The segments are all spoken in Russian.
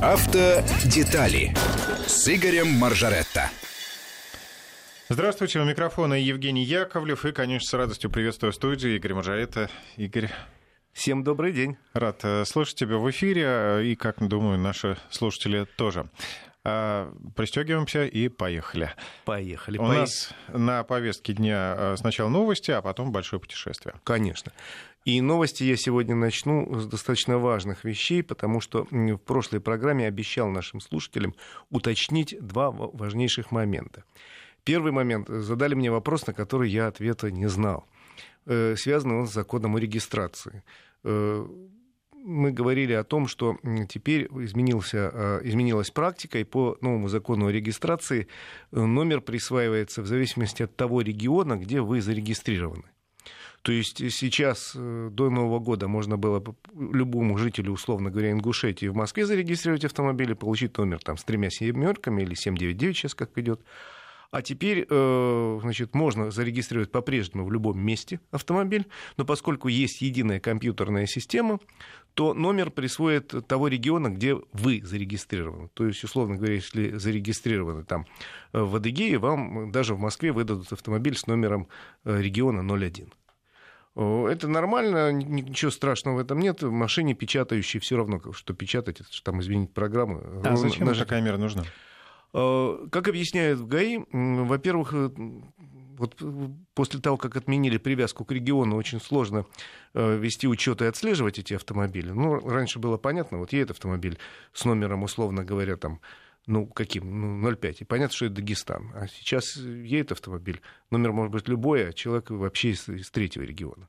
Автодетали с Игорем Маржаретто. Здравствуйте, у микрофона Евгений Яковлев и, конечно, с радостью приветствую в студии Игорь Маржарета. Игорь, Всем добрый день. Рад э, слушать тебя в эфире, э, и, как думаю, наши слушатели тоже. А, пристегиваемся и поехали. Поехали. У Поех... нас на повестке дня э, сначала новости, а потом большое путешествие. Конечно. И новости я сегодня начну с достаточно важных вещей, потому что в прошлой программе обещал нашим слушателям уточнить два важнейших момента. Первый момент. Задали мне вопрос, на который я ответа не знал. Связан он с законом о регистрации мы говорили о том, что теперь изменился, изменилась практика, и по новому закону о регистрации э, номер присваивается в зависимости от того региона, где вы зарегистрированы. То есть сейчас э, до Нового года можно было любому жителю, условно говоря, Ингушетии в Москве зарегистрировать автомобиль и получить номер там, с тремя семерками или 799 сейчас как идет. А теперь, э, значит, можно зарегистрировать по-прежнему в любом месте автомобиль, но поскольку есть единая компьютерная система, то номер присвоит того региона, где вы зарегистрированы. То есть, условно говоря, если зарегистрированы там э, в Адыгее, вам даже в Москве выдадут автомобиль с номером э, региона 01. Это нормально, ничего страшного в этом нет. В машине печатающей все равно, что печатать, это там изменить программу. А зачем нажать... такая мера нужна? Э, как объясняют ГАИ, во-первых, э, вот после того, как отменили привязку к региону, очень сложно э, вести учет и отслеживать эти автомобили. Ну, раньше было понятно, вот едет автомобиль с номером, условно говоря, там, ну, каким? Ну, 0,5. И понятно, что это Дагестан. А сейчас едет автомобиль, номер может быть любой, а человек вообще из, из третьего региона.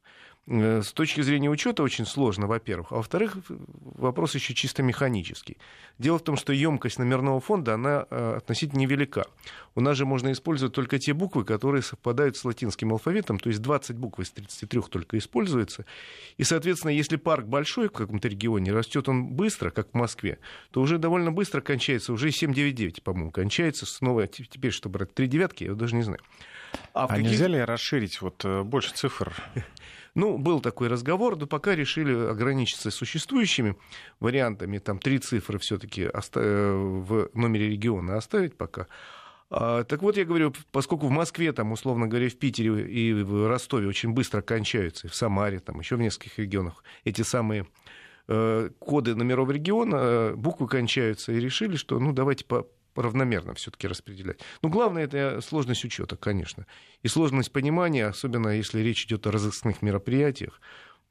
Э, с точки зрения учета очень сложно, во-первых. А во-вторых, вопрос еще чисто механический. Дело в том, что емкость номерного фонда, она э, относительно невелика. У нас же можно использовать только те буквы, которые совпадают с латинским алфавитом, то есть 20 букв из 33 только используется. И, соответственно, если парк большой в каком-то регионе, растет он быстро, как в Москве, то уже довольно быстро кончается, уже 799, по-моему, кончается снова, теперь, чтобы брать три девятки, я даже не знаю. А, а каких... нельзя ли расширить вот э, больше цифр? Ну, был такой разговор, но пока решили ограничиться существующими вариантами. Там три цифры все-таки э, в номере региона оставить пока. А, так вот, я говорю, поскольку в Москве, там, условно говоря, в Питере и в Ростове очень быстро кончаются, и в Самаре, там, еще в нескольких регионах эти самые э, коды номеров региона, э, буквы кончаются, и решили, что, ну, давайте по равномерно все-таки распределять. Но главное это сложность учета, конечно. И сложность понимания, особенно если речь идет о разыскных мероприятиях,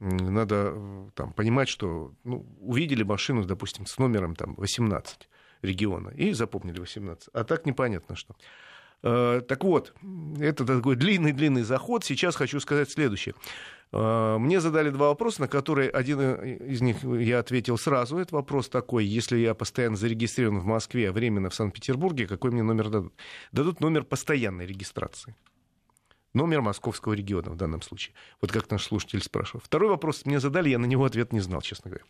надо э, там, понимать, что ну, увидели машину, допустим, с номером там, 18 региона и запомнили 18. А так непонятно что. Э, так вот, это такой длинный-длинный заход. Сейчас хочу сказать следующее. Э, мне задали два вопроса, на которые один из них я ответил сразу. Это вопрос такой, если я постоянно зарегистрирован в Москве, а временно в Санкт-Петербурге, какой мне номер дадут? Дадут номер постоянной регистрации. Номер московского региона в данном случае. Вот как наш слушатель спрашивал. Второй вопрос мне задали, я на него ответ не знал, честно говоря.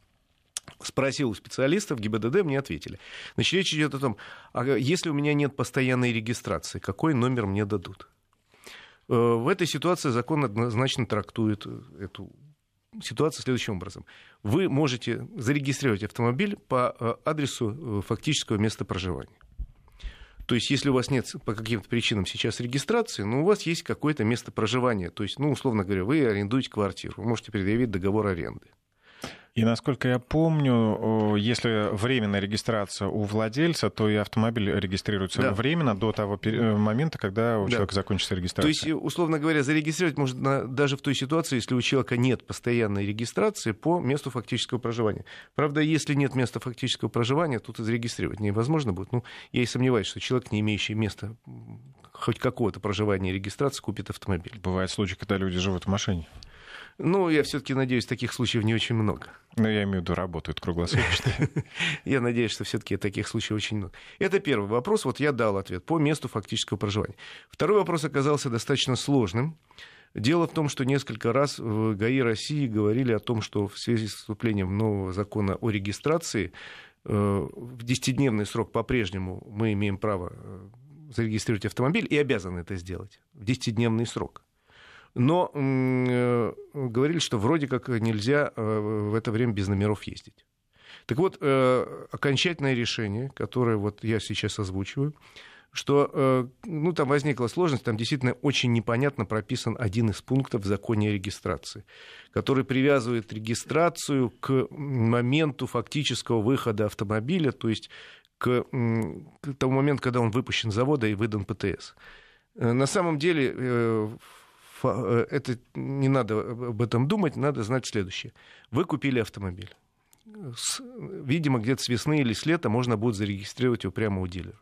Спросил у специалистов ГИБДД, мне ответили. Значит, речь идет о том, а если у меня нет постоянной регистрации, какой номер мне дадут? Э, в этой ситуации закон однозначно трактует э, эту ситуацию следующим образом. Вы можете зарегистрировать автомобиль по э, адресу фактического места проживания. То есть, если у вас нет по каким-то причинам сейчас регистрации, но у вас есть какое-то место проживания. То есть, ну, условно говоря, вы арендуете квартиру, вы можете предъявить договор аренды. И насколько я помню, если временная регистрация у владельца, то и автомобиль регистрируется да. временно до того э, момента, когда у да. человека закончится регистрация. То есть, условно говоря, зарегистрировать можно даже в той ситуации, если у человека нет постоянной регистрации по месту фактического проживания. Правда, если нет места фактического проживания, тут и зарегистрировать невозможно будет. Ну, я и сомневаюсь, что человек, не имеющий места хоть какого-то проживания и регистрации, купит автомобиль. Бывают случаи, когда люди живут в машине. Ну, я все-таки надеюсь, таких случаев не очень много. Ну, я имею в виду, работают круглосуточно. Я надеюсь, что все-таки таких случаев очень много. Это первый вопрос. Вот я дал ответ по месту фактического проживания. Второй вопрос оказался достаточно сложным. Дело в том, что несколько раз в ГАИ России говорили о том, что в связи с вступлением нового закона о регистрации э, в 10-дневный срок по-прежнему мы имеем право э, зарегистрировать автомобиль и обязаны это сделать в 10-дневный срок но э, говорили, что вроде как нельзя э, в это время без номеров ездить. Так вот, э, окончательное решение, которое вот я сейчас озвучиваю, что ну, там возникла сложность, там действительно очень непонятно прописан один из пунктов в законе о регистрации, который привязывает регистрацию к моменту фактического выхода автомобиля, то есть к, к тому моменту, когда он выпущен с завода и выдан ПТС. На самом деле это не надо об этом думать, надо знать следующее. Вы купили автомобиль. С, видимо, где-то с весны или с лета можно будет зарегистрировать его прямо у дилера.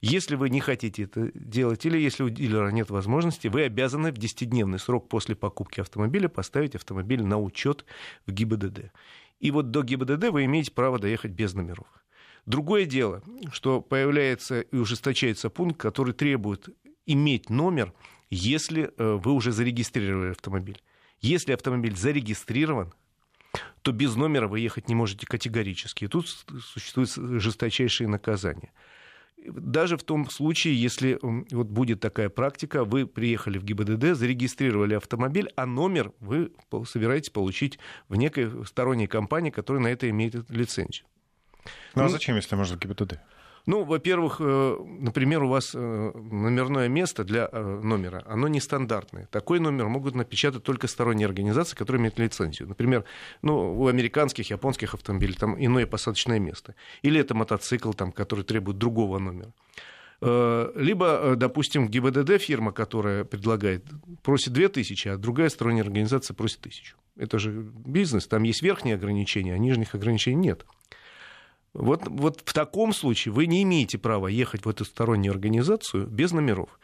Если вы не хотите это делать, или если у дилера нет возможности, вы обязаны в 10-дневный срок после покупки автомобиля поставить автомобиль на учет в ГИБДД. И вот до ГИБДД вы имеете право доехать без номеров. Другое дело, что появляется и ужесточается пункт, который требует иметь номер, если э, вы уже зарегистрировали автомобиль. Если автомобиль зарегистрирован, то без номера вы ехать не можете категорически. И тут существуют жесточайшие наказания даже в том случае, если вот будет такая практика, вы приехали в ГИБДД, зарегистрировали автомобиль, а номер вы собираетесь получить в некой сторонней компании, которая на это имеет лицензию. Ну, а ну, зачем, если можно в ГИБДД? Ну, во-первых, э, например, у вас э, номерное место для э, номера, оно нестандартное. Такой номер могут напечатать только сторонние организации, которые имеют лицензию. Например, ну, у американских, японских автомобилей там иное посадочное место. Или это мотоцикл, там, который требует другого номера. Либо, допустим, ГИБДД фирма, которая предлагает, просит 2000, а другая сторонняя организация просит 1000. Это же бизнес, там есть верхние ограничения, а нижних ограничений нет. Вот, вот в таком случае вы не имеете права ехать в эту стороннюю организацию без номеров.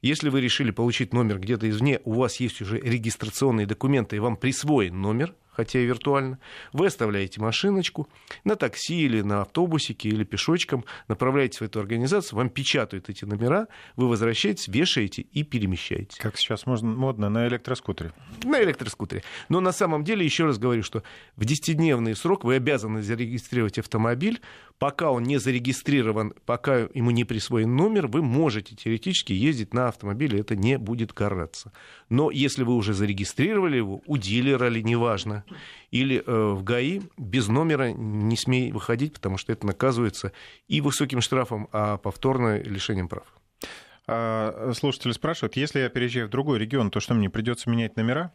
Если вы решили получить номер где-то извне, у вас есть уже регистрационные документы, и вам присвоен номер – хотя и виртуально, вы оставляете машиночку на такси или на автобусике или пешочком, направляетесь в эту организацию, вам печатают эти номера, вы возвращаетесь, вешаете и перемещаете. Как сейчас можно, модно на электроскутере. На электроскутере. Но на самом деле, еще раз говорю, что в 10-дневный срок вы обязаны зарегистрировать автомобиль, пока он не зарегистрирован, пока ему не присвоен номер, вы можете теоретически ездить на автомобиле, это не будет караться. Но если вы уже зарегистрировали его, у дилера или неважно, или э, в ГАИ без номера не смей выходить, потому что это наказывается и высоким штрафом, а повторно лишением прав. А, слушатели спрашивают, если я переезжаю в другой регион, то что мне придется менять номера?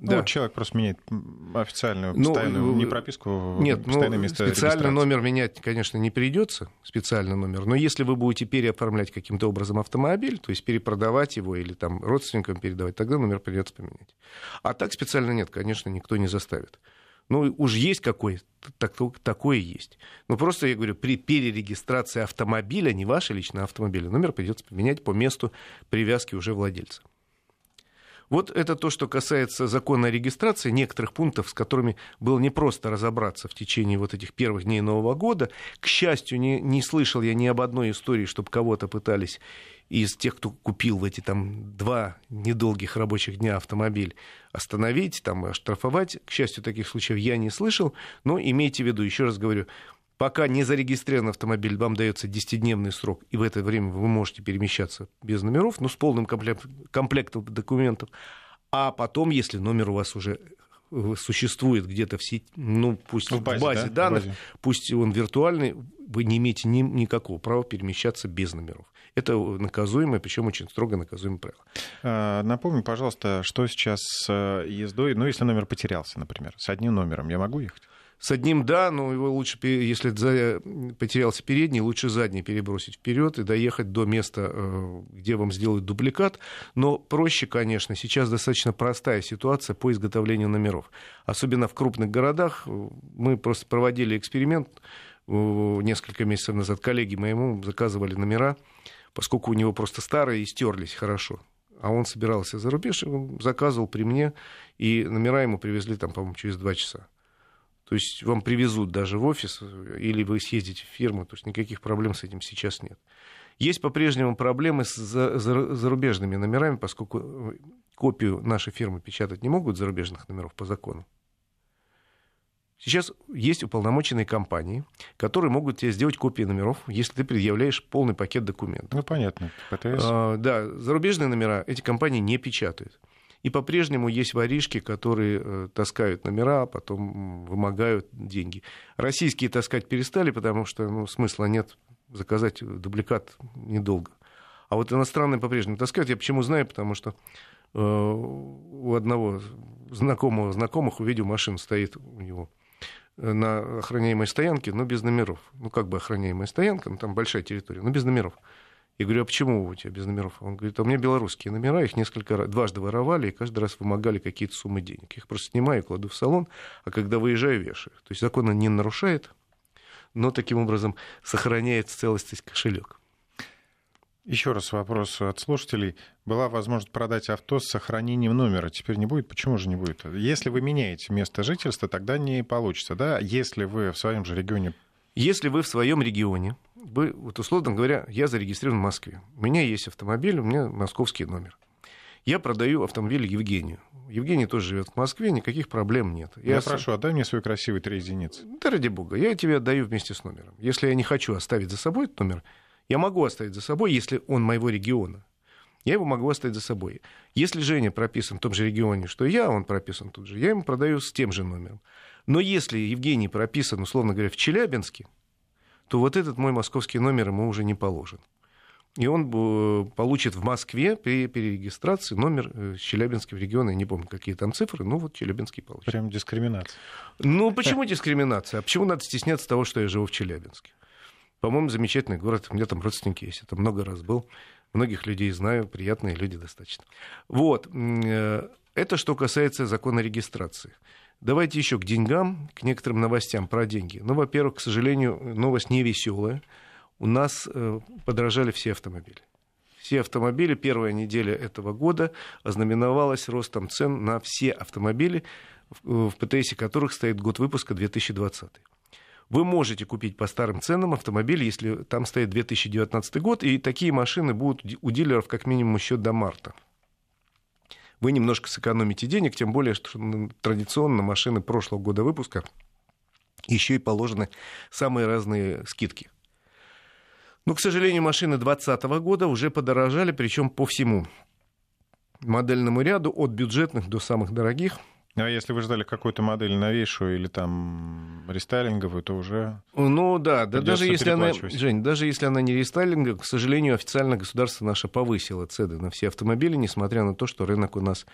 Ну, да. Ну, человек просто меняет официальную, ну, постоянную, ну, не прописку, нет, постоянное ну, место специально номер менять, конечно, не придется, специальный номер, но если вы будете переоформлять каким-то образом автомобиль, то есть перепродавать его или там родственникам передавать, тогда номер придется поменять. А так специально нет, конечно, никто не заставит. Ну, уж есть какой, так, такое есть. Но просто, я говорю, при перерегистрации автомобиля, не ваше личное автомобиля, номер придется поменять по месту привязки уже владельца. Вот это то, что касается закона о регистрации, некоторых пунктов, с которыми было непросто разобраться в течение вот этих первых дней Нового года. К счастью, не, не слышал я ни об одной истории, чтобы кого-то пытались из тех, кто купил в эти там два недолгих рабочих дня автомобиль, остановить, там, оштрафовать. К счастью, таких случаев я не слышал, но имейте в виду, еще раз говорю, Пока не зарегистрирован автомобиль, вам дается 10-дневный срок, и в это время вы можете перемещаться без номеров, но ну, с полным комплектом документов. А потом, если номер у вас уже э, существует где-то в сети, ну пусть в базе, в базе да? данных, в базе. пусть он виртуальный, вы не имеете ни, никакого права перемещаться без номеров. Это наказуемое, причем очень строго наказуемое правило. А, напомни, пожалуйста, что сейчас с э, ездой, ну, если номер потерялся, например, с одним номером, я могу ехать? С одним да, но его лучше, если потерялся передний, лучше задний перебросить вперед и доехать до места, э, где вам сделают дубликат. Но проще, конечно, сейчас достаточно простая ситуация по изготовлению номеров. Особенно в крупных городах. Мы просто проводили эксперимент э, несколько месяцев назад. Коллеги моему заказывали номера, поскольку у него просто старые и стерлись хорошо а он собирался за рубеж, заказывал при мне, и номера ему привезли там, по-моему, через два часа. То есть вам привезут даже в офис, или вы съездите в фирму, то есть никаких проблем с этим сейчас нет. Есть по-прежнему проблемы с зарубежными номерами, поскольку э, копию нашей фирмы печатать не могут зарубежных номеров по закону. Сейчас есть уполномоченные компании, которые могут тебе сделать копии номеров, если ты предъявляешь полный пакет документов. Ну, понятно. ПТС. А, да, зарубежные номера эти компании не печатают. И по-прежнему есть воришки, которые э, таскают номера, а потом вымогают деньги. Российские таскать перестали, потому что ну, смысла нет заказать дубликат недолго. А вот иностранные по-прежнему таскают. Я почему знаю, потому что э, у одного знакомого знакомых увидел машину, стоит у него на охраняемой стоянке, но без номеров. Ну, как бы охраняемая стоянка, ну, там большая территория, но без номеров. Я говорю, а почему у тебя без номеров? Он говорит, а у меня белорусские номера, их несколько раз, дважды воровали, и каждый раз вымогали какие-то суммы денег. Я их просто снимаю, кладу в салон, а когда выезжаю, вешаю. То есть закон он не нарушает, но таким образом сохраняет целостность кошелек. Еще раз вопрос от слушателей. Была возможность продать авто с сохранением номера. Теперь не будет? Почему же не будет? Если вы меняете место жительства, тогда не получится, да? Если вы в своем же регионе... Если вы в своем регионе, вы, вот условно говоря, я зарегистрирован в Москве. У меня есть автомобиль, у меня московский номер. Я продаю автомобиль Евгению. Евгений тоже живет в Москве, никаких проблем нет. Я, я прошу, отдай мне свой красивый три единицы. Да ради бога, я тебе отдаю вместе с номером. Если я не хочу оставить за собой этот номер, я могу оставить за собой, если он моего региона. Я его могу оставить за собой. Если Женя прописан в том же регионе, что я, он прописан тут же, я ему продаю с тем же номером. Но если Евгений прописан, условно говоря, в Челябинске, то вот этот мой московский номер ему уже не положен. И он э, получит в Москве при перерегистрации номер э, Челябинского региона. Я не помню, какие там цифры, но вот Челябинский получит. Прям дискриминация. Ну, почему дискриминация? А почему надо стесняться того, что я живу в Челябинске? По-моему, замечательный город. У меня там родственники есть. Я там много раз был. Многих людей знаю. Приятные люди достаточно. Вот. Э, это что касается закона регистрации. Давайте еще к деньгам, к некоторым новостям про деньги. Ну, во-первых, к сожалению, новость не веселая. У нас э, подорожали все автомобили. Все автомобили, первая неделя этого года ознаменовалась ростом цен на все автомобили, в ПТСе которых стоит год выпуска 2020. Вы можете купить по старым ценам автомобиль, если там стоит 2019 год, и такие машины будут у дилеров как минимум еще до марта. Вы немножко сэкономите денег, тем более, что традиционно машины прошлого года выпуска еще и положены самые разные скидки. Но, к сожалению, машины 2020 года уже подорожали, причем по всему модельному ряду, от бюджетных до самых дорогих – а если вы ждали какую-то модель новейшую или там рестайлинговую, то уже... Ну да, да даже если она, Жень, даже если она не рестайлинговая, к сожалению, официально государство наше повысило цены на все автомобили, несмотря на то, что рынок у нас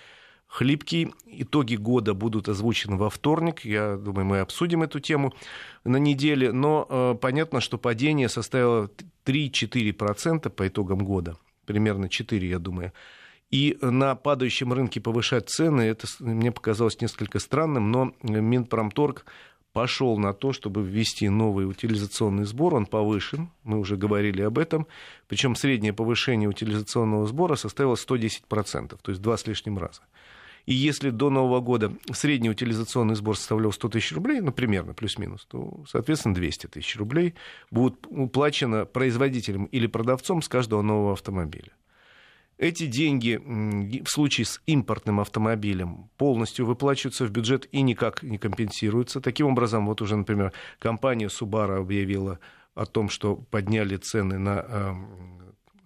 хлипкий. Итоги года будут озвучены во вторник. Я думаю, мы обсудим эту тему на неделе. Но э, понятно, что падение составило 3-4% по итогам года. Примерно 4, я думаю. И на падающем рынке повышать цены, это мне показалось несколько странным, но Минпромторг пошел на то, чтобы ввести новый утилизационный сбор, он повышен, мы уже говорили об этом, причем среднее повышение утилизационного сбора составило 110%, то есть два с лишним раза. И если до Нового года средний утилизационный сбор составлял 100 тысяч рублей, ну, примерно, плюс-минус, то, соответственно, 200 тысяч рублей будут уплачено производителем или продавцом с каждого нового автомобиля. Эти деньги в случае с импортным автомобилем полностью выплачиваются в бюджет и никак не компенсируются. Таким образом, вот уже, например, компания Subaru объявила о том, что подняли цены на э,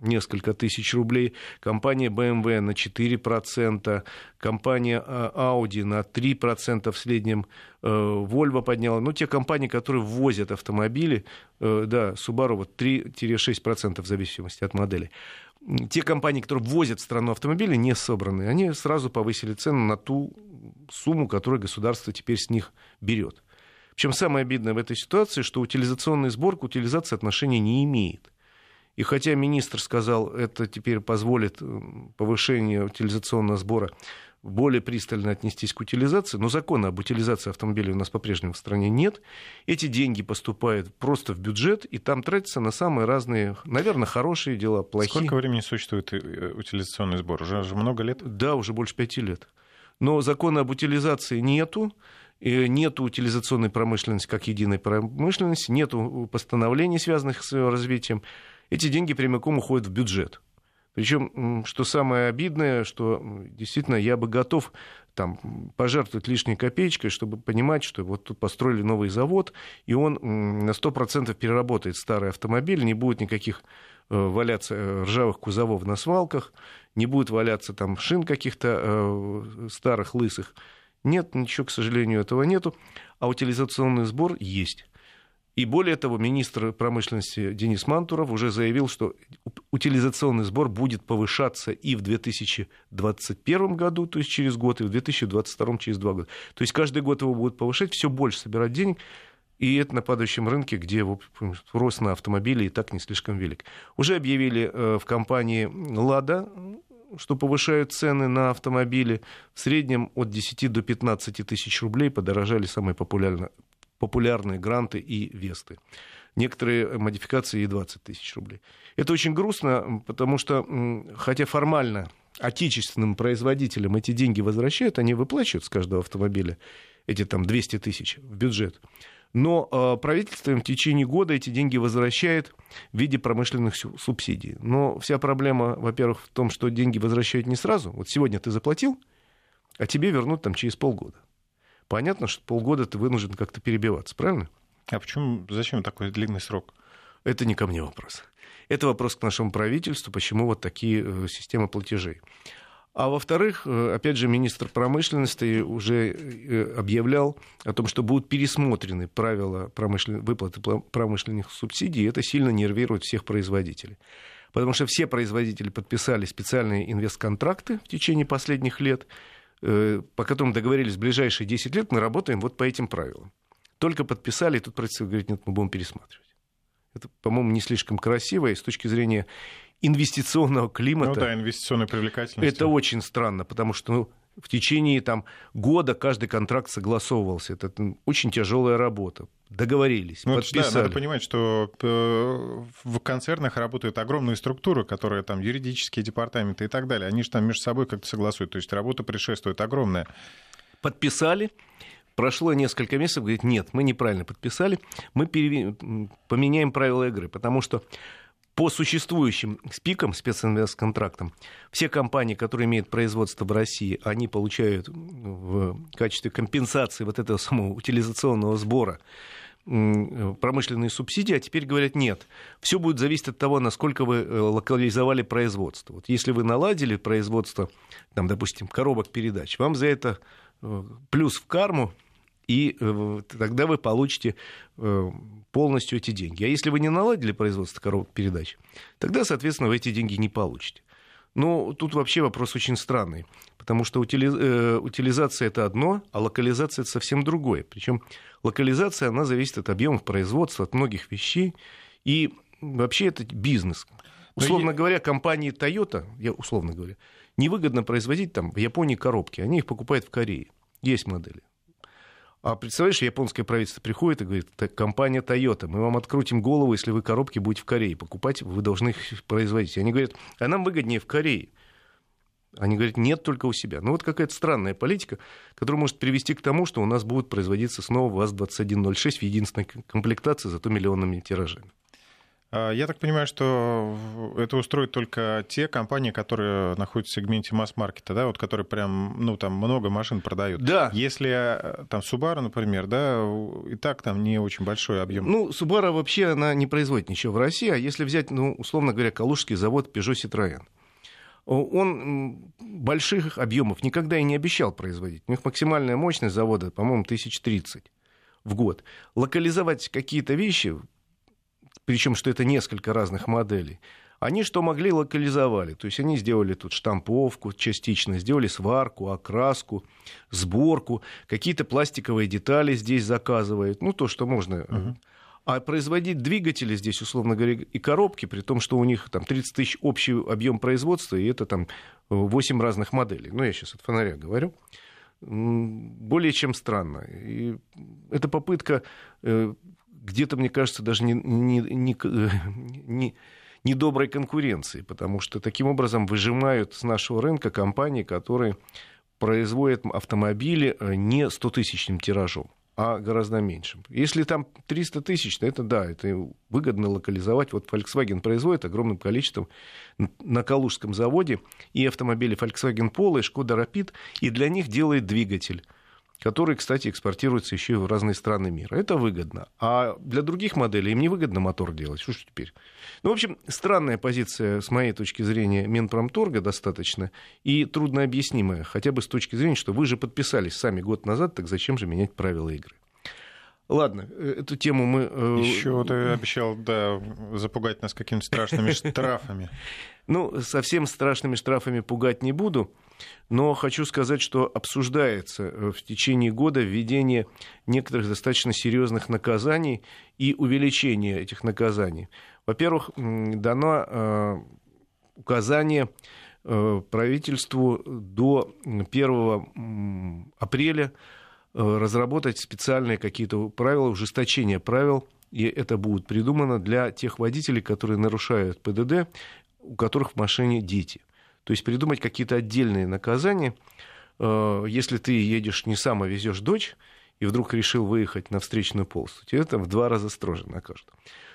несколько тысяч рублей, компания BMW на 4%, компания э, Audi на 3% в среднем, э, Volvo подняла. Ну, те компании, которые ввозят автомобили, да, Subaru вот 3-6% в зависимости от модели те компании, которые ввозят в страну автомобили, не собраны, они сразу повысили цену на ту сумму, которую государство теперь с них берет. Причем самое обидное в этой ситуации, что утилизационный сбор к утилизации отношения не имеет. И хотя министр сказал, это теперь позволит повышение утилизационного сбора более пристально отнестись к утилизации, но закона об утилизации автомобилей у нас по-прежнему в стране нет. Эти деньги поступают просто в бюджет, и там тратятся на самые разные, наверное, хорошие дела, плохие. Сколько времени существует э, утилизационный сбор? Уже, уже много лет? Да, уже больше пяти лет. Но закона об утилизации нету, нет утилизационной промышленности как единой промышленности, нет постановлений, связанных с ее развитием. Эти деньги прямиком уходят в бюджет. Причем, что самое обидное, что действительно я бы готов там, пожертвовать лишней копеечкой, чтобы понимать, что вот тут построили новый завод, и он на 100% переработает старый автомобиль, не будет никаких э, валяться э, ржавых кузовов на свалках, не будет валяться там шин каких-то э, старых, лысых. Нет, ничего, к сожалению, этого нету. А утилизационный сбор есть. И более того, министр промышленности Денис Мантуров уже заявил, что утилизационный сбор будет повышаться и в 2021 году, то есть через год, и в 2022 через два года. То есть каждый год его будут повышать, все больше собирать денег, и это на падающем рынке, где рост на автомобили и так не слишком велик. Уже объявили э, в компании «Лада», что повышают цены на автомобили. В среднем от 10 до 15 тысяч рублей подорожали самые популярные, популярные гранты и весты. Некоторые модификации и 20 тысяч рублей. Это очень грустно, потому что, хотя формально отечественным производителям эти деньги возвращают, они выплачивают с каждого автомобиля эти там 200 тысяч в бюджет. Но э, правительство им в течение года эти деньги возвращает в виде промышленных субсидий. Но вся проблема, во-первых, в том, что деньги возвращают не сразу. Вот сегодня ты заплатил, а тебе вернут там через полгода понятно, что полгода ты вынужден как-то перебиваться, правильно? А почему, зачем такой длинный срок? Это не ко мне вопрос. Это вопрос к нашему правительству, почему вот такие э, системы платежей. А во-вторых, э, опять же, министр промышленности уже э, объявлял о том, что будут пересмотрены правила промышлен... выплаты промышленных субсидий, и это сильно нервирует всех производителей. Потому что все производители подписали специальные инвестконтракты в течение последних лет, по которым договорились в ближайшие 10 лет, мы работаем вот по этим правилам. Только подписали, и тут правительство говорит, нет, мы будем пересматривать. Это, по-моему, не слишком красиво, и с точки зрения инвестиционного климата... Ну да, инвестиционной привлекательности. Это очень странно, потому что ну, в течение там, года каждый контракт согласовывался. Это очень тяжелая работа. Договорились, ну, подписали. Да, надо понимать, что э, в концернах работают огромные структуры, которые там юридические департаменты и так далее. Они же там между собой как-то согласуют. То есть работа предшествует огромная. Подписали, Прошло несколько месяцев, говорит, нет, мы неправильно подписали, мы перев... поменяем правила игры, потому что по существующим спикам, специнвестконтрактам, все компании, которые имеют производство в России, они получают в качестве компенсации вот этого самого утилизационного сбора промышленные субсидии, а теперь говорят нет. Все будет зависеть от того, насколько вы э, локализовали производство. Вот если вы наладили производство, там, допустим, коробок передач, вам за это э, плюс в карму и э, тогда вы получите э, полностью эти деньги. А если вы не наладили производство коробок передач, тогда, соответственно, вы эти деньги не получите. Но тут вообще вопрос очень странный, потому что. Э, утилизация это одно, а локализация это совсем другое. Причем локализация, она зависит от объемов производства, от многих вещей, и вообще это бизнес. Условно Но говоря, компании Toyota, я условно говоря, невыгодно производить там в Японии коробки, они их покупают в Корее. Есть модели. А представляешь, японское правительство приходит и говорит, компания Toyota, мы вам открутим голову, если вы коробки будете в Корее покупать, вы должны их производить. Они говорят, а нам выгоднее в Корее. Они говорят, нет, только у себя. Ну вот какая-то странная политика, которая может привести к тому, что у нас будет производиться снова ВАЗ-2106 в единственной комплектации, зато миллионными тиражами. А, я так понимаю, что это устроит только те компании, которые находятся в сегменте масс-маркета, да, вот которые прям, ну, там много машин продают. Да. Если э, там Subaru, например, да, и так там не очень большой объем. Ну, Subaru вообще, она не производит ничего в России, а если взять, ну, условно говоря, калужский завод Peugeot Citroën, он больших объемов никогда и не обещал производить. У них максимальная мощность завода, по-моему, 1030 в год. Локализовать какие-то вещи причем что это несколько разных моделей, они что могли, локализовали. То есть они сделали тут штамповку частично, сделали сварку, окраску, сборку, какие-то пластиковые детали здесь заказывают, ну то, что можно. Uh-huh. А производить двигатели здесь, условно говоря, и коробки, при том, что у них там 30 тысяч общий объем производства, и это там 8 разных моделей. Ну, я сейчас от фонаря говорю. Более чем странно. И это попытка э, где-то, мне кажется, даже не, не, не, не, недоброй конкуренции, потому что таким образом выжимают с нашего рынка компании, которые производят автомобили э, не 100-тысячным тиражом. о гораздо меньшем. Если там 300 тысяч, то это да, это выгодно локализовать. Вот Volkswagen производит огромным количеством на Калужском заводе и автомобили Volkswagen Polo, и Skoda Rapid, и для них делает двигатель который, кстати, экспортируется еще и в разные страны мира. Это выгодно. А для других моделей им не выгодно мотор делать. Что ж теперь? Ну, в общем, странная позиция, с моей точки зрения, Минпромторга достаточно и трудно объяснимая, хотя бы с точки зрения, что вы же подписались сами год назад, так зачем же менять правила игры? Ладно, э, эту тему мы... Э, еще ты обещал, да, запугать нас какими-то страшными штрафами. Ну, совсем страшными штрафами пугать не буду. Но хочу сказать, что обсуждается э, в течение года введение некоторых достаточно серьезных наказаний и увеличение этих наказаний. Во-первых, дано э, указание э, правительству до 1 апреля разработать специальные какие-то правила, ужесточение правил, и это будет придумано для тех водителей, которые нарушают ПДД, у которых в машине дети – то есть придумать какие-то отдельные наказания. Э, если ты едешь не сам, а везешь дочь, и вдруг решил выехать на встречную полосу, тебе там в два раза строже накажут.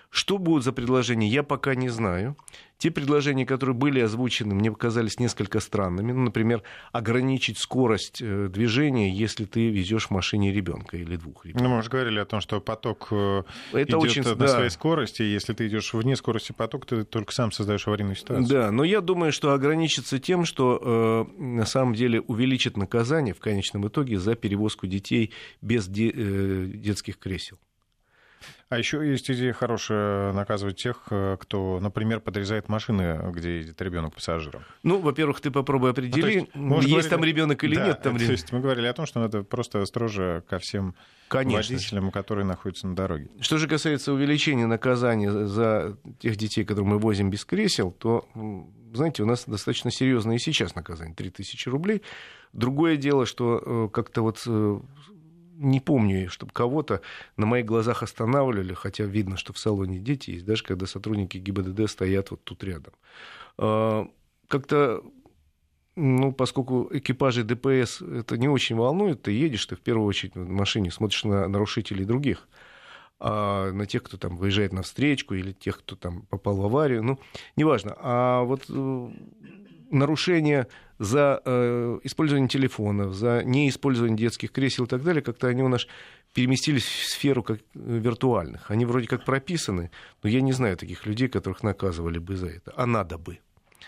Что будет за предложение, я пока не знаю. Те предложения, которые были озвучены, мне показались несколько странными. Ну, например, ограничить скорость э, движения, если ты везешь в машине ребенка или двух ребенков. Ну, мы уже говорили о том, что поток э, Это идет очень, на да. своей скорости. Если ты идешь вне скорости потока, ты только сам создаешь аварийную ситуацию. Да, но я думаю, что ограничится тем, что э, на самом деле увеличит наказание в конечном итоге за перевозку детей без де- э, детских кресел. А еще есть идея хорошая наказывать тех, э, кто, например, подрезает машины, где едет ребенок пассажиром. Ну, во-первых, ты попробуй определи, ну, есть, есть говорили... там ребенок или да, нет. Там... То есть мы говорили о том, что надо просто строже ко всем Конечно. водителям, которые находятся на дороге. Что же касается увеличения наказания за тех детей, которые мы возим без кресел, то, знаете, у нас достаточно серьезное и сейчас наказание 3000 рублей. Другое дело, что э, как-то вот э, не помню, чтобы кого-то на моих глазах останавливали, хотя видно, что в салоне дети есть, даже когда сотрудники ГИБДД стоят вот тут рядом. А, как-то ну, поскольку экипажи ДПС это не очень волнует, ты едешь, ты в первую очередь в машине смотришь на нарушителей других, а на тех, кто там выезжает на встречку, или тех, кто там попал в аварию, ну, неважно. А вот нарушение за э, использование телефонов, за неиспользование детских кресел и так далее, как-то они у нас переместились в сферу как, виртуальных. Они вроде как прописаны, но я не знаю таких людей, которых наказывали бы за это. А надо бы.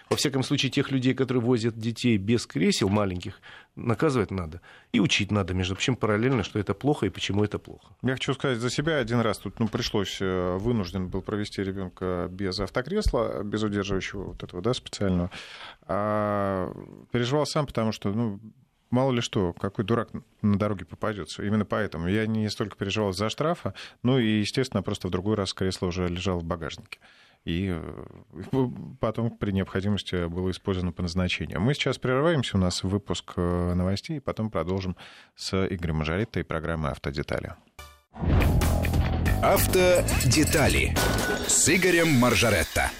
Во всяком случае, тех людей, которые возят детей без кресел маленьких, наказывать надо. И учить надо, между прочим, параллельно, что это плохо и почему это плохо. Я хочу сказать за себя. Один раз тут ну, пришлось, э, вынужден был провести ребенка без автокресла, без удерживающего вот этого, да, специального. А переживал сам, потому что, ну, мало ли что, какой дурак на дороге попадется. Именно поэтому я не столько переживал за штрафа, ну и, естественно, просто в другой раз кресло уже лежало в багажнике и э, потом при необходимости было использовано по назначению. Мы сейчас прерываемся, у нас выпуск э, новостей, и потом продолжим с Игорем Мажоретто и программой «Автодетали». «Автодетали» с Игорем Маржаретто.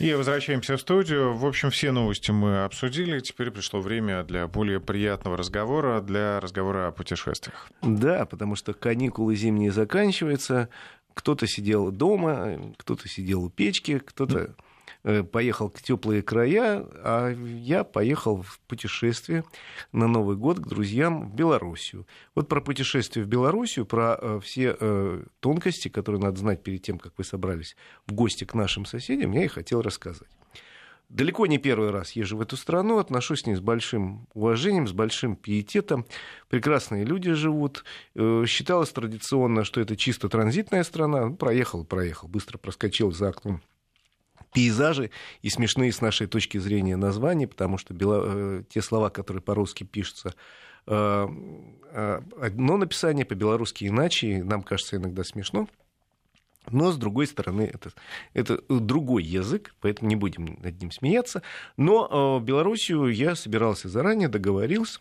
И возвращаемся в студию. В общем, все новости мы обсудили. Теперь пришло время для более приятного разговора, для разговора о путешествиях. Да, потому что каникулы зимние заканчиваются. Кто-то сидел дома, кто-то сидел у печки, кто-то э, поехал к теплые края, а я поехал в путешествие на Новый год к друзьям в Белоруссию. Вот про путешествие в Белоруссию, про э, все э, тонкости, которые надо знать перед тем, как вы собрались в гости к нашим соседям, я и хотел рассказать далеко не первый раз езжу в эту страну, отношусь к ней с большим уважением, с большим пиететом. Прекрасные люди живут. Э, считалось традиционно, что это чисто транзитная страна. Ну, проехал, проехал, быстро проскочил за окном пейзажи и смешные с нашей точки зрения названия, потому что бело... Э, те слова, которые по-русски пишутся, э, одно написание, по-белорусски иначе, нам кажется иногда смешно. Но, с другой стороны, это, это другой язык, поэтому не будем над ним смеяться. Но э, Белоруссию я собирался заранее, договорился.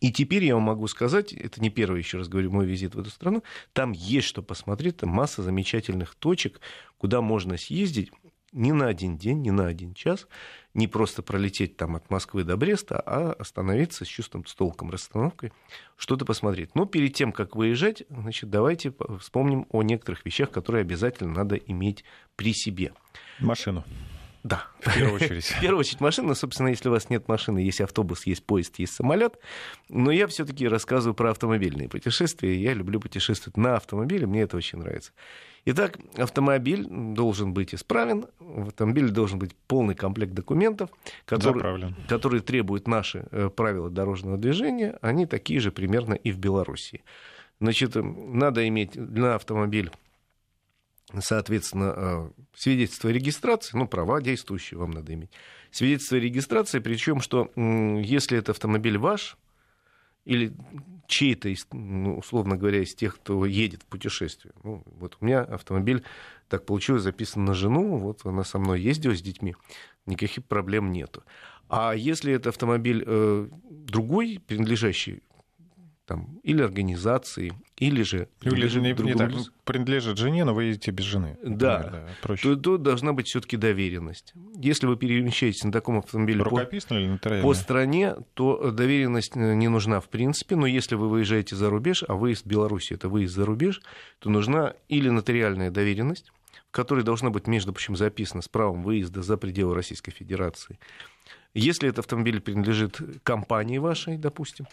И теперь я вам могу сказать, это не первый, еще раз говорю, мой визит в эту страну, там есть что посмотреть, там масса замечательных точек, куда можно съездить. Не на один день, не на один час, не просто пролететь там от Москвы до Бреста, а остановиться с чувством, с толком, расстановкой, что-то посмотреть. Но перед тем, как выезжать, значит, давайте вспомним о некоторых вещах, которые обязательно надо иметь при себе. Машину. Да. В первую очередь. В первую очередь машина. Собственно, если у вас нет машины, есть автобус, есть поезд, есть самолет. Но я все-таки рассказываю про автомобильные путешествия. Я люблю путешествовать на автомобиле, мне это очень нравится. Итак, автомобиль должен быть исправен, в автомобиле должен быть полный комплект документов, которые, которые требуют наши э, правила дорожного движения. Они такие же примерно и в Беларуси. Значит, надо иметь на автомобиль соответственно, э, свидетельство о регистрации, ну, права действующие вам надо иметь. Свидетельство о регистрации, причем, что если это автомобиль ваш, или чей-то, ну, условно говоря, из тех, кто едет в путешествие. Ну, вот у меня автомобиль, так получилось, записан на жену, вот она со мной ездила с детьми, никаких проблем нету. А если это автомобиль э, другой, принадлежащий там, или организации, или же или же не, не так, принадлежит жене, но вы едете без жены. Да, да проще. То, то должна быть все-таки доверенность. Если вы перемещаетесь на таком автомобиле по, или по стране, то доверенность не нужна в принципе, но если вы выезжаете за рубеж, а выезд в Беларуси это выезд за рубеж, то нужна или нотариальная доверенность, в которой должна быть, между прочим, записано с правом выезда за пределы Российской Федерации. Если этот автомобиль принадлежит компании вашей, допустим,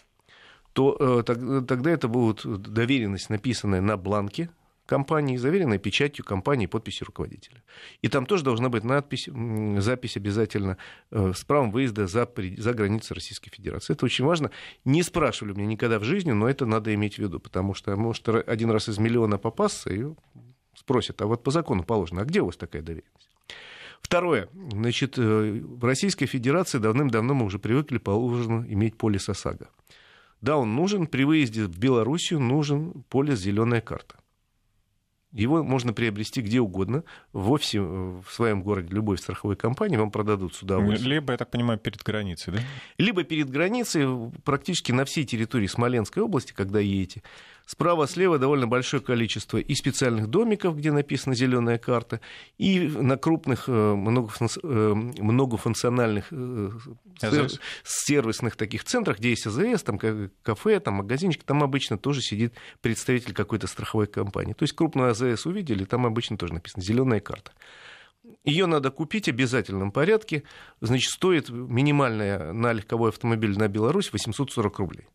то э, тогда это будет доверенность, написанная на бланке компании, заверенная печатью компании подписью руководителя. И там тоже должна быть надпись, запись обязательно э, с правом выезда за, за границы Российской Федерации. Это очень важно. Не спрашивали меня никогда в жизни, но это надо иметь в виду, потому что может один раз из миллиона попасться и спросят, а вот по закону положено, а где у вас такая доверенность? Второе. Значит, э, в Российской Федерации давным-давно мы уже привыкли положено иметь полис ОСАГО. Да, он нужен. При выезде в Белоруссию нужен полис «Зеленая карта». Его можно приобрести где угодно, в офисе в своем городе, любой страховой компании вам продадут с удовольствием. Либо, я так понимаю, перед границей, да? Либо перед границей, практически на всей территории Смоленской области, когда едете. Справа-слева довольно большое количество и специальных домиков, где написана зеленая карта, и на крупных э, э, многофункциональных э, сервисных таких центрах, где есть АЗС, там кафе, там магазинчик, там обычно тоже сидит представитель какой-то страховой компании. То есть крупную АЗС увидели, там обычно тоже написано зеленая карта. Ее надо купить в обязательном порядке. Значит, стоит минимальная на легковой автомобиль на Беларусь 840 рублей.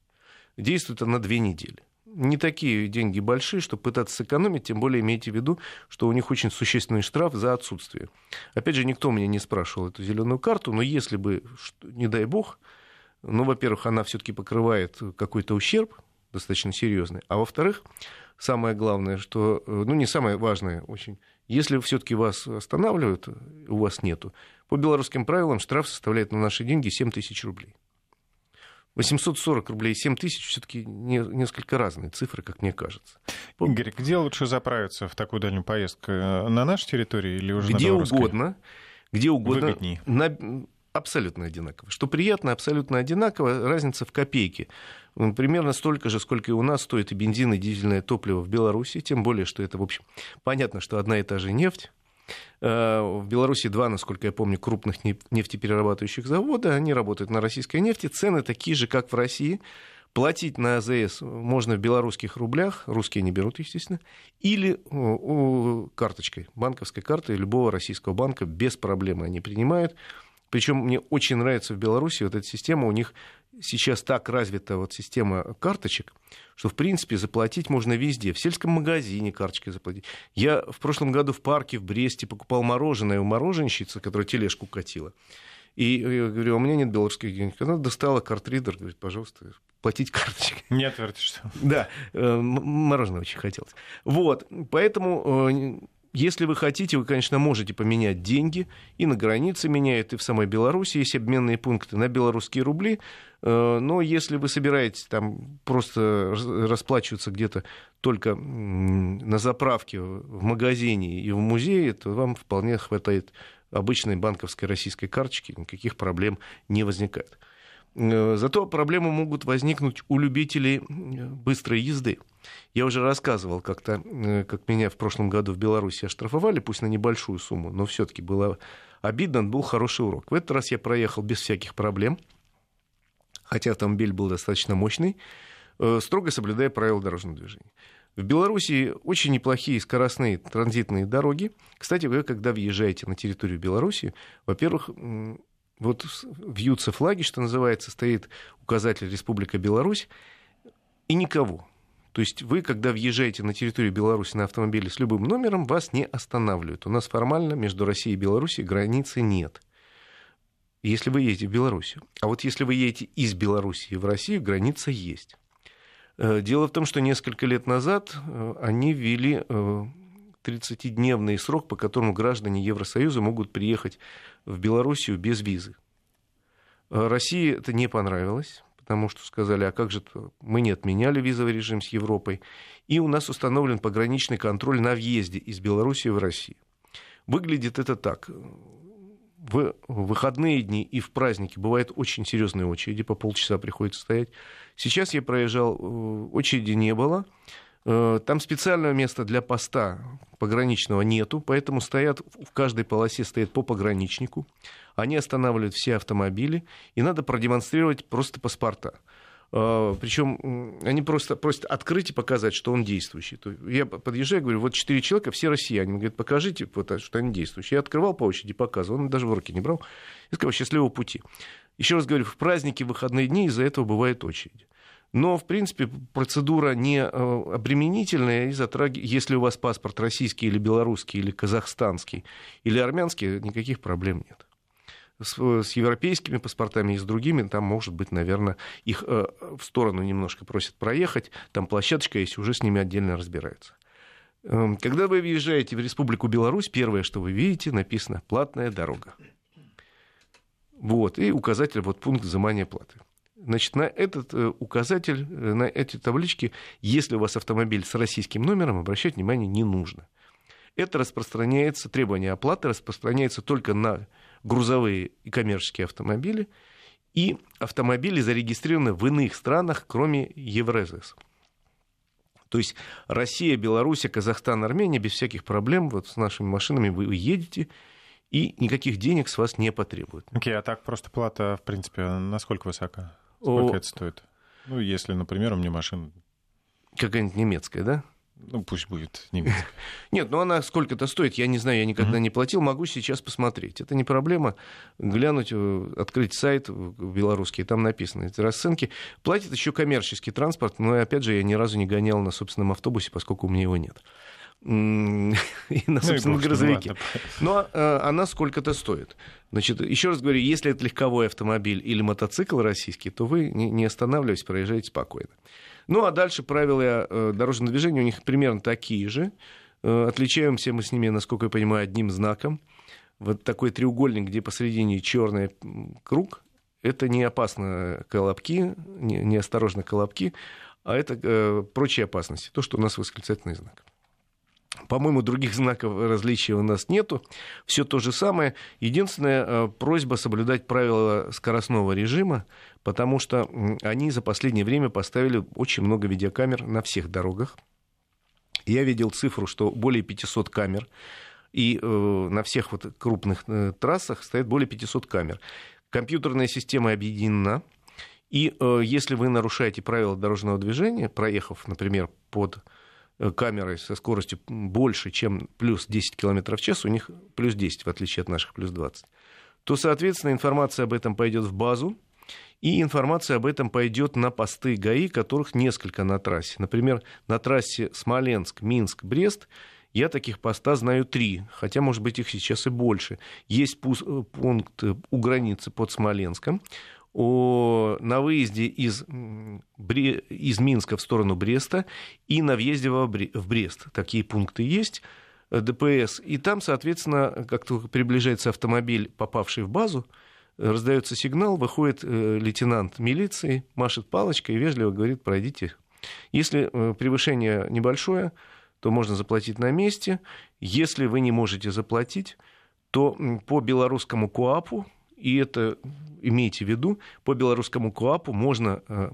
Действует она две недели не такие деньги большие, чтобы пытаться сэкономить, тем более имейте в виду, что у них очень существенный штраф за отсутствие. Опять же, никто меня не спрашивал эту зеленую карту, но если бы, не дай бог, ну, во-первых, она все-таки покрывает какой-то ущерб достаточно серьезный, а во-вторых, самое главное, что, ну, не самое важное очень, если все-таки вас останавливают, у вас нету, по белорусским правилам штраф составляет на наши деньги 7 тысяч рублей. 840 рублей и 7 тысяч все-таки не, несколько разные цифры, как мне кажется. Игорь, где лучше заправиться в такую дальнюю поездку? На нашей территории или уже где на угодно, где угодно. Выгоднее. На, абсолютно одинаково. Что приятно, абсолютно одинаково. Разница в копейке. Примерно столько же, сколько и у нас стоит и бензин, и дизельное топливо в Беларуси. Тем более, что это, в общем, понятно, что одна и та же нефть. Э, в Беларуси два, насколько я помню, крупных нефтеперерабатывающих завода. Они работают на российской нефти. Цены такие же, как в России. Платить на АЗС можно в белорусских рублях, русские не берут, естественно, или карточкой, банковской картой любого российского банка без проблем они принимают. Причем мне очень нравится в Беларуси вот эта система, у них сейчас так развита вот система карточек, что, в принципе, заплатить можно везде. В сельском магазине карточкой заплатить. Я в прошлом году в парке в Бресте покупал мороженое у мороженщицы, которая тележку катила. И я говорю, «А у меня нет белорусских денег. Она достала картридер, говорит, пожалуйста, платить карточкой. Не отвертишь, что Да, э, мороженое очень хотелось. Вот, поэтому э, если вы хотите, вы, конечно, можете поменять деньги. И на границе меняют, и в самой Беларуси есть обменные пункты на белорусские рубли. Э, но если вы собираетесь там просто расплачиваться где-то только на заправке, в магазине и в музее, то вам вполне хватает обычной банковской российской карточки, никаких проблем не возникает. Э, зато проблемы могут возникнуть у любителей быстрой езды. Я уже рассказывал как-то, э, как меня в прошлом году в Беларуси оштрафовали, пусть на небольшую сумму, но все-таки было обидно, был хороший урок. В этот раз я проехал без всяких проблем, хотя автомобиль был достаточно мощный, э, строго соблюдая правила дорожного движения. В Беларуси очень неплохие скоростные транзитные дороги. Кстати, вы, когда въезжаете на территорию Беларуси, во-первых, вот вьются флаги, что называется, стоит указатель Республика Беларусь, и никого. То есть вы, когда въезжаете на территорию Беларуси на автомобиле с любым номером, вас не останавливают. У нас формально между Россией и Беларусью границы нет. Если вы едете в Белоруссию. А вот если вы едете из Белоруссии в Россию, граница есть. Э, дело в том, что несколько лет назад э, они ввели 30-дневный э, срок, по которому граждане Евросоюза могут приехать в Белоруссию без визы. России это не понравилось, потому что сказали, а как же мы не отменяли визовый режим с Европой, и у нас установлен пограничный контроль на въезде из Белоруссии в Россию. Выглядит это так в выходные дни и в праздники бывают очень серьезные очереди, по полчаса приходится стоять. Сейчас я проезжал, э, очереди не было. Э, там специального места для поста пограничного нету, поэтому стоят, в каждой полосе стоит по пограничнику. Они останавливают все автомобили, и надо продемонстрировать просто паспорта. А, Причем они просто просят открыть и показать, что он действующий. Я подъезжаю, говорю, вот четыре человека, все россияне. Он говорит, покажите, вот, что они действующие. Я открывал по очереди, показывал, он даже в руки не брал. Я сказал, счастливого пути. Еще раз говорю, в праздники, в выходные дни из-за этого бывает очередь. Но, в принципе, процедура не э, обременительная, и затраги... если у вас паспорт российский или белорусский, или казахстанский, или армянский, никаких проблем нет с, с европейскими паспортами и с другими, там, может быть, наверное, их э, в сторону немножко просят проехать, там площадочка есть, уже с ними отдельно разбираются. Э, когда вы въезжаете в Республику Беларусь, первое, что вы видите, написано «платная дорога». Вот, и указатель, вот пункт взимания платы. Значит, на этот э, указатель, э, на эти таблички, если у вас автомобиль с российским номером, обращать внимание не нужно. Это распространяется, требование оплаты распространяется только на грузовые и коммерческие автомобили и автомобили зарегистрированы в иных странах, кроме Евразес. То есть Россия, Беларусь, Казахстан, Армения без всяких проблем вот с нашими машинами вы едете, и никаких денег с вас не потребуют. Окей, okay, а так просто плата, в принципе, насколько высока? Сколько О... это стоит? Ну, если, например, у меня машина... Какая-нибудь немецкая, да? Ну, пусть будет немецкая. Нет, ну она сколько-то стоит, я не знаю, я никогда не платил, могу сейчас посмотреть. Это не проблема. Глянуть, э, открыть сайт белорусский, там написано эти расценки. Платит еще коммерческий транспорт, но, опять же, я ни разу не гонял на собственном автобусе, поскольку у меня его нет. И на собственном ну, грузовике. Но э, она сколько-то стоит. Значит, еще раз говорю, если это легковой автомобиль или мотоцикл российский, то вы не останавливайтесь, проезжаете спокойно. Ну, а дальше правила э, дорожного движения у них примерно такие же. Э, отличаемся мы с ними, насколько я понимаю, одним знаком. Вот такой треугольник, где посередине черный круг, это не опасно колобки, не, не осторожно колобки, а это э, прочие опасности, то, что у нас восклицательный знак. По-моему, других знаков различия у нас нету. Все то же самое. Единственная э, просьба соблюдать правила скоростного режима, потому что они за последнее время поставили очень много видеокамер на всех дорогах. Я видел цифру, что более 500 камер, и э, на всех вот крупных э, трассах стоит более 500 камер. Компьютерная система объединена, и если вы нарушаете правила дорожного движения, проехав, например, под камерой со скоростью больше, чем плюс 10 км в час, у них плюс 10, в отличие от наших плюс 20, то, соответственно, информация об этом пойдет в базу, и информация об этом пойдет на посты ГАИ, которых несколько на трассе. Например, на трассе Смоленск, Минск, Брест я таких поста знаю три, хотя, может быть, их сейчас и больше. Есть э, пункт у границы под Смоленском, о, на выезде из, Бре, из Минска в сторону Бреста и на въезде в Брест. Такие пункты есть. Э, ДПС. И там, соответственно, как только приближается автомобиль, попавший в базу, раздается сигнал, выходит э, лейтенант милиции, машет палочкой и вежливо говорит, пройдите. Если э, превышение небольшое, то можно заплатить на месте. Если вы не можете заплатить, то по белорусскому КОАПу и это имейте в виду, по белорусскому КОАПу можно, э,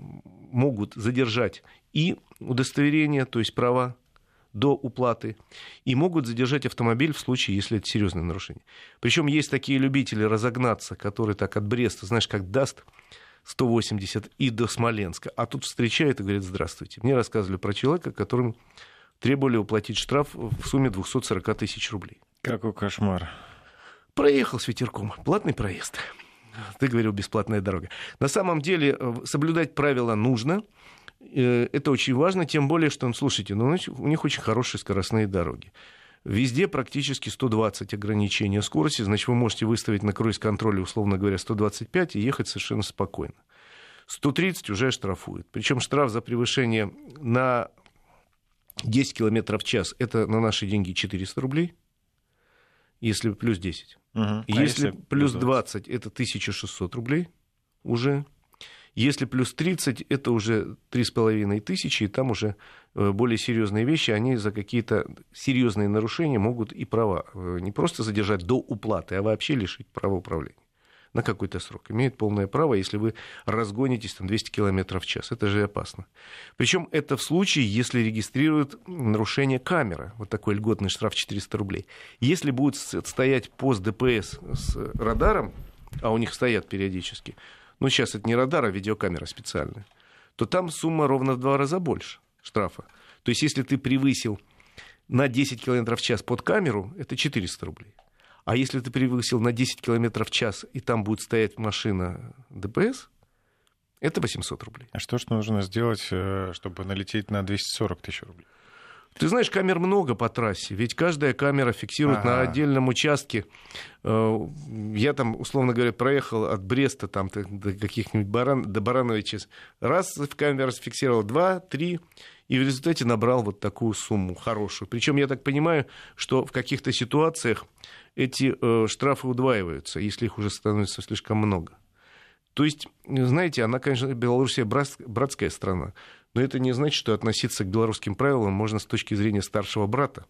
могут задержать и удостоверение, то есть права до уплаты, и могут задержать автомобиль в случае, если это серьезное нарушение. Причем есть такие любители разогнаться, которые так от Бреста, знаешь, как даст 180 и до Смоленска, а тут встречают и говорят, здравствуйте. Мне рассказывали про человека, которому требовали уплатить штраф в сумме 240 тысяч рублей. Какой кошмар. Проехал с ветерком. Платный проезд. Ты говорил, бесплатная дорога. На самом деле э, соблюдать правила нужно. Э, это очень важно, тем более, что, ну, слушайте, ну, у них очень хорошие скоростные дороги. Везде практически 120 ограничения скорости, значит, вы можете выставить на круиз-контроле, условно говоря, 125 и ехать совершенно спокойно. 130 уже штрафуют. Причем штраф за превышение на 10 км в час, это на наши деньги 400 рублей, если плюс 10. Угу. А если, если плюс 20, 20, это 1600 рублей уже. Если плюс 30, это уже 3,5 тысячи, и там уже э, более серьезные вещи, они за какие-то серьезные нарушения могут и права э, не просто задержать до уплаты, а вообще лишить права управления на какой-то срок. Имеет полное право, если вы разгонитесь там 200 км в час. Это же опасно. Причем это в случае, если регистрируют нарушение камеры. Вот такой льготный штраф 400 рублей. Если будет стоять пост ДПС с радаром, а у них стоят периодически, ну сейчас это не радар, а видеокамера специальная, то там сумма ровно в два раза больше штрафа. То есть если ты превысил на 10 км в час под камеру, это 400 рублей. А если ты превысил на 10 км в час, и там будет стоять машина ДПС, это 800 рублей. А что ж нужно сделать, э, чтобы налететь на 240 тысяч рублей? Ты знаешь, камер много по трассе, ведь каждая камера фиксирует ага. на отдельном участке. Э, я там, условно говоря, проехал от Бреста там, до каких-нибудь Баран, до Барановича. Раз в камеру зафиксировал, два, три, и в результате набрал вот такую сумму хорошую. Причем я так понимаю, что в каких-то ситуациях эти э, штрафы удваиваются, если их уже становится слишком много. То есть, знаете, она, конечно, Белоруссия братская страна, но это не значит, что относиться к белорусским правилам можно с точки зрения старшего брата.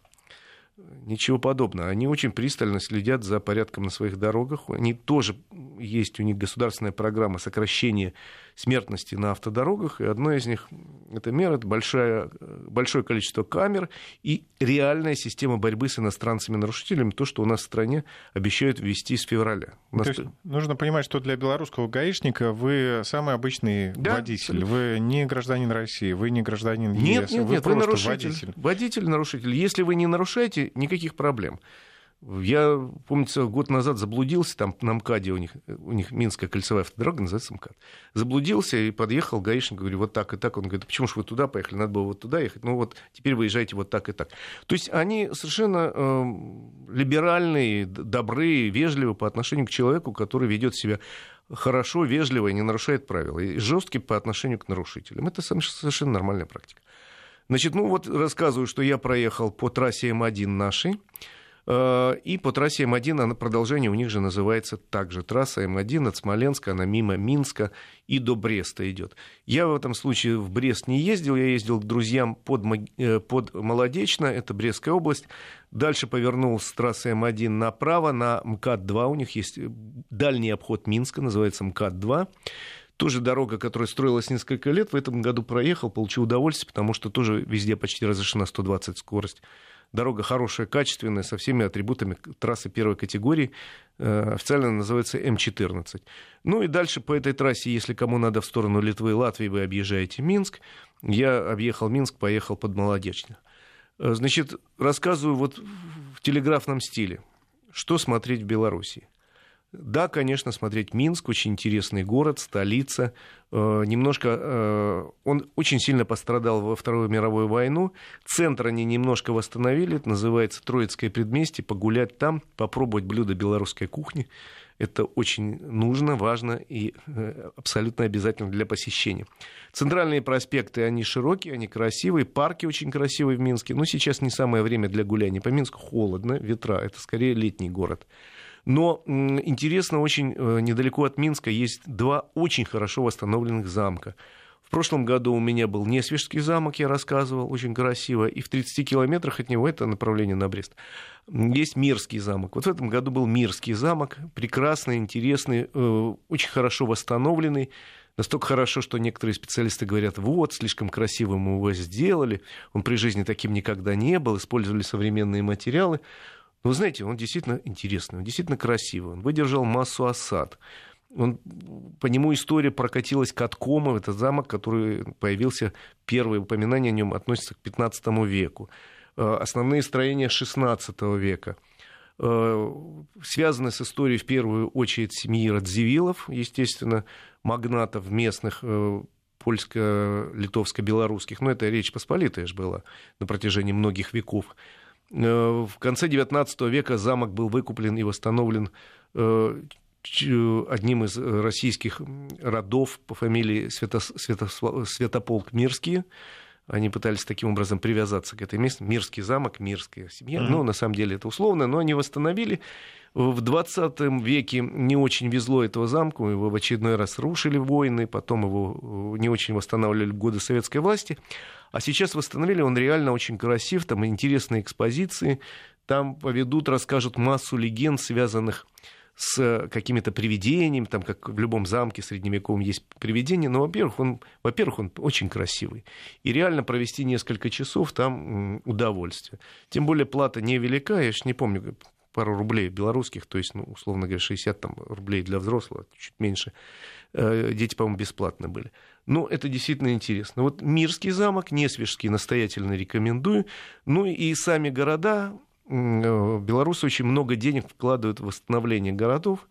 Ничего подобного. Они очень пристально следят за порядком на своих дорогах. Они тоже есть у них государственная программа сокращения смертности на автодорогах. И одна из них это мера, это большое, большое количество камер и реальная система борьбы с иностранцами-нарушителями, то, что у нас в стране обещают ввести с февраля. нас... То есть нужно понимать, что для белорусского гаишника вы самый обычный да, водитель, вы не гражданин России, вы не гражданин ЕС, нет, нет, вы нет, просто вы нарушитель. водитель. Водитель, нарушитель. Если вы не нарушаете, никаких проблем. Я, помнится, год назад заблудился, там на МКАДе у них, у них Минская кольцевая автодорога, называется МКАД. Заблудился и подъехал гаишник, говорю, вот так и так. Он говорит, почему же вы туда поехали, надо было вот туда ехать. Ну вот теперь выезжайте вот так и так. То есть они совершенно э, либеральные, добрые, вежливые по отношению к человеку, который ведет себя хорошо, вежливо и не нарушает правила. И жесткий по отношению к нарушителям. Это совершенно нормальная практика. Значит, ну вот рассказываю, что я проехал по трассе М1 нашей. Э, и по трассе М1, она, продолжение у них же называется также трасса М1 от Смоленска, она мимо Минска и до Бреста идет. Я в этом случае в Брест не ездил, я ездил к друзьям под, э, под Молодечно, это Брестская область. Дальше повернул с трассы М1 направо на МКАД-2, у них есть дальний обход Минска, называется МКАД-2 тоже дорога, которая строилась несколько лет, в этом году проехал, получил удовольствие, потому что тоже везде почти разрешена 120 скорость дорога хорошая, качественная, со всеми атрибутами трассы первой категории. Э, официально называется М14. Ну и дальше по этой трассе, если кому надо в сторону Литвы и Латвии, вы объезжаете Минск. Я объехал Минск, поехал под Молодечно. Э, значит, рассказываю вот в телеграфном стиле, что смотреть в Беларуси. Да, конечно, смотреть Минск, очень интересный город, столица. Э, немножко э, он очень сильно пострадал во Вторую мировую войну. Центр они немножко восстановили, это называется Троицкое предместье. Погулять там, попробовать блюда белорусской кухни. Это очень нужно, важно и э, абсолютно обязательно для посещения. Центральные проспекты, они широкие, они красивые, парки очень красивые в Минске. Но сейчас не самое время для гуляния. По Минску холодно, ветра, это скорее летний город. Но интересно, очень э, недалеко от Минска есть два очень хорошо восстановленных замка. В прошлом году у меня был Несвежский замок, я рассказывал, очень красиво. И в 30 километрах от него, это направление на Брест, есть Мирский замок. Вот в этом году был Мирский замок, прекрасный, интересный, э, очень хорошо восстановленный. Настолько хорошо, что некоторые специалисты говорят, вот, слишком красиво мы его сделали, он при жизни таким никогда не был, использовали современные материалы. Но вы знаете, он действительно интересный, он действительно красивый, он выдержал массу осад. Он, по нему история прокатилась катком, это замок, который появился, первые упоминания о нем относятся к 15 веку. Э, основные строения 16 века э, связаны с историей в первую очередь семьи Радзивиллов, естественно, магнатов местных, э, польско-литовско-белорусских. Но это Речь Посполитая же была на протяжении многих веков. В конце XIX века замок был выкуплен и восстановлен одним из российских родов по фамилии Свято, Свято, Святополк Мирские. Они пытались таким образом привязаться к этой месту. Мирский замок, мирская семья. Mm-hmm. Ну, на самом деле это условно, но они восстановили. В 20 веке не очень везло этого замку, его в очередной раз рушили войны, потом его не очень восстанавливали в годы советской власти. А сейчас восстановили, он реально очень красив, там интересные экспозиции, там поведут, расскажут массу легенд, связанных с с какими-то привидениями, там, как в любом замке средневековом есть привидения, но, во-первых, он, во-первых, он очень красивый. И реально провести несколько часов там удовольствие. Тем более плата невелика, я же не помню, пару рублей белорусских, то есть, ну, условно говоря, 60 там, рублей для взрослого, чуть меньше. Э, дети, по-моему, бесплатно были. Но это действительно интересно. Вот Мирский замок, Несвежский настоятельно рекомендую. Ну и сами города, Э, белорусы очень много денег вкладывают в восстановление городов.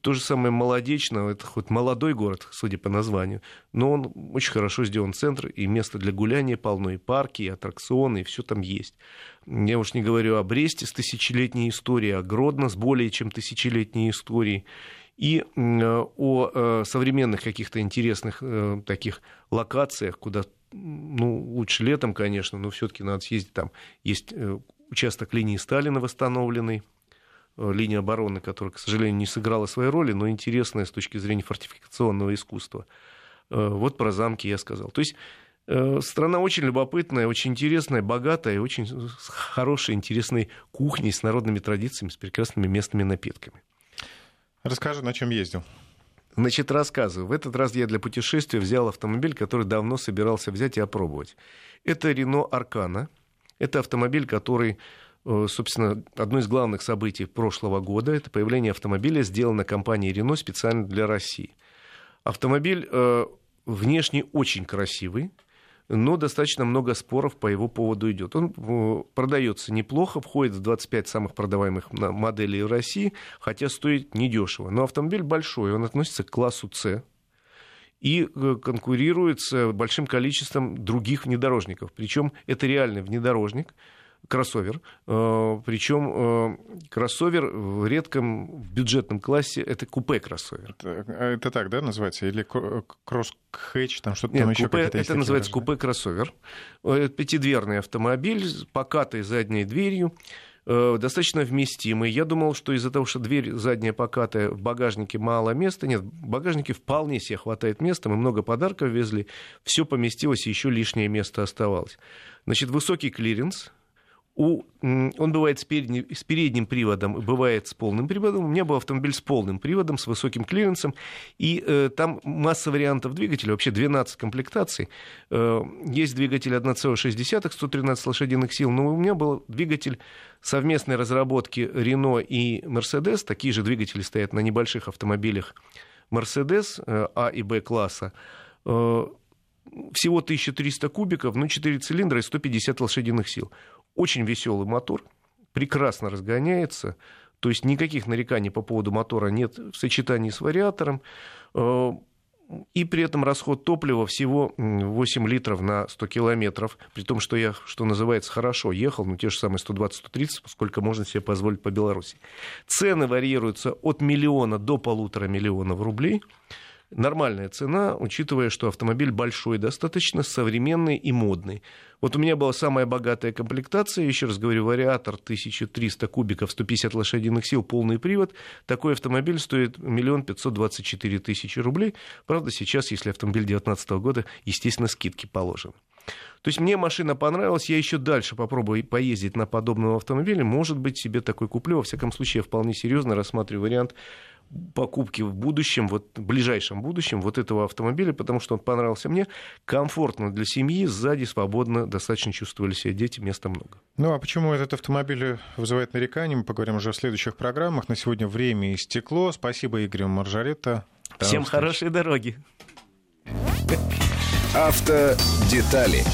То же самое Молодечно, это хоть молодой город, судя по названию, но он очень хорошо сделан центр, и место для гуляния полно, и парки, и аттракционы, и все там есть. Я уж не говорю о Бресте с тысячелетней историей, о Гродно с более чем тысячелетней историей, и о э, современных каких-то интересных э, таких локациях, куда ну, лучше летом, конечно, но все-таки надо съездить там. Есть участок линии Сталина восстановленный, э, линия обороны, которая, к сожалению, не сыграла своей роли, но интересная с точки зрения фортификационного искусства. Э, вот про замки я сказал. То есть э, страна очень любопытная, очень интересная, богатая, очень хорошая, интересной кухней с народными традициями, с прекрасными местными напитками. Расскажи, на чем ездил. Значит, рассказываю. В этот раз я для путешествия взял автомобиль, который давно собирался взять и опробовать. Это Рено Аркана – это автомобиль, который э, собственно, одно из главных событий прошлого года – это появление автомобиля, сделано компанией Renault специально для России. Автомобиль э, внешне очень красивый, но достаточно много споров по его поводу идет. Он э, продается неплохо, входит в 25 самых продаваемых моделей в России, хотя стоит недешево. Но автомобиль большой, он относится к классу С, и э, конкурирует с большим количеством других внедорожников. Причем это реальный внедорожник, кроссовер. Э, Причем э, кроссовер в редком в бюджетном классе это купе кроссовер. Это, а это так, да, называется? Или кросс-хэтч, там что-то Нет, там еще купе, Это называется купе кроссовер. Пятидверный автомобиль с покатой задней дверью. Э, достаточно вместимый. Я думал, что из-за того, что дверь задняя покатая, в багажнике мало места. Нет, в багажнике вполне себе хватает места. Мы много подарков везли. Все поместилось, еще лишнее место оставалось. Значит, высокий клиренс, у, он бывает с, передним, с передним приводом, бывает с полным приводом. У меня был автомобиль с полным приводом, с высоким клиренсом. И э, там масса вариантов двигателя, вообще 12 комплектаций. Э, есть двигатель 1,6, 113 лошадиных сил, но у меня был двигатель совместной разработки Renault и Mercedes. Такие же двигатели стоят на небольших автомобилях Mercedes э, А и Б класса. Э, всего 1300 кубиков, ну, 4 цилиндра и 150 лошадиных сил. Очень веселый мотор, прекрасно разгоняется, то есть никаких нареканий по поводу мотора нет в сочетании с вариатором. Э, и при этом расход топлива всего 8 литров на 100 километров, при том, что я, что называется, хорошо ехал, ну, те же самые 120-130, сколько можно себе позволить по Беларуси. Цены варьируются от миллиона до полутора миллионов рублей. Нормальная цена, учитывая, что автомобиль большой достаточно, современный и модный. Вот у меня была самая богатая комплектация, еще раз говорю, вариатор 1300 кубиков, 150 лошадиных сил, полный привод. Такой автомобиль стоит миллион пятьсот двадцать четыре тысячи рублей. Правда, сейчас, если автомобиль 2019 года, естественно, скидки положены. То есть мне машина понравилась, я еще дальше попробую поездить на подобном автомобиле, может быть, себе такой куплю. Во всяком случае, я вполне серьезно рассматриваю вариант покупки в будущем, вот в ближайшем будущем вот этого автомобиля, потому что он понравился мне, комфортно для семьи, сзади свободно достаточно чувствовали себя дети, места много. Ну а почему этот автомобиль вызывает нарекания, мы поговорим уже в следующих программах. На сегодня время истекло. Спасибо, Игорь Маржаретта. Всем хорошей дороги. Автодетали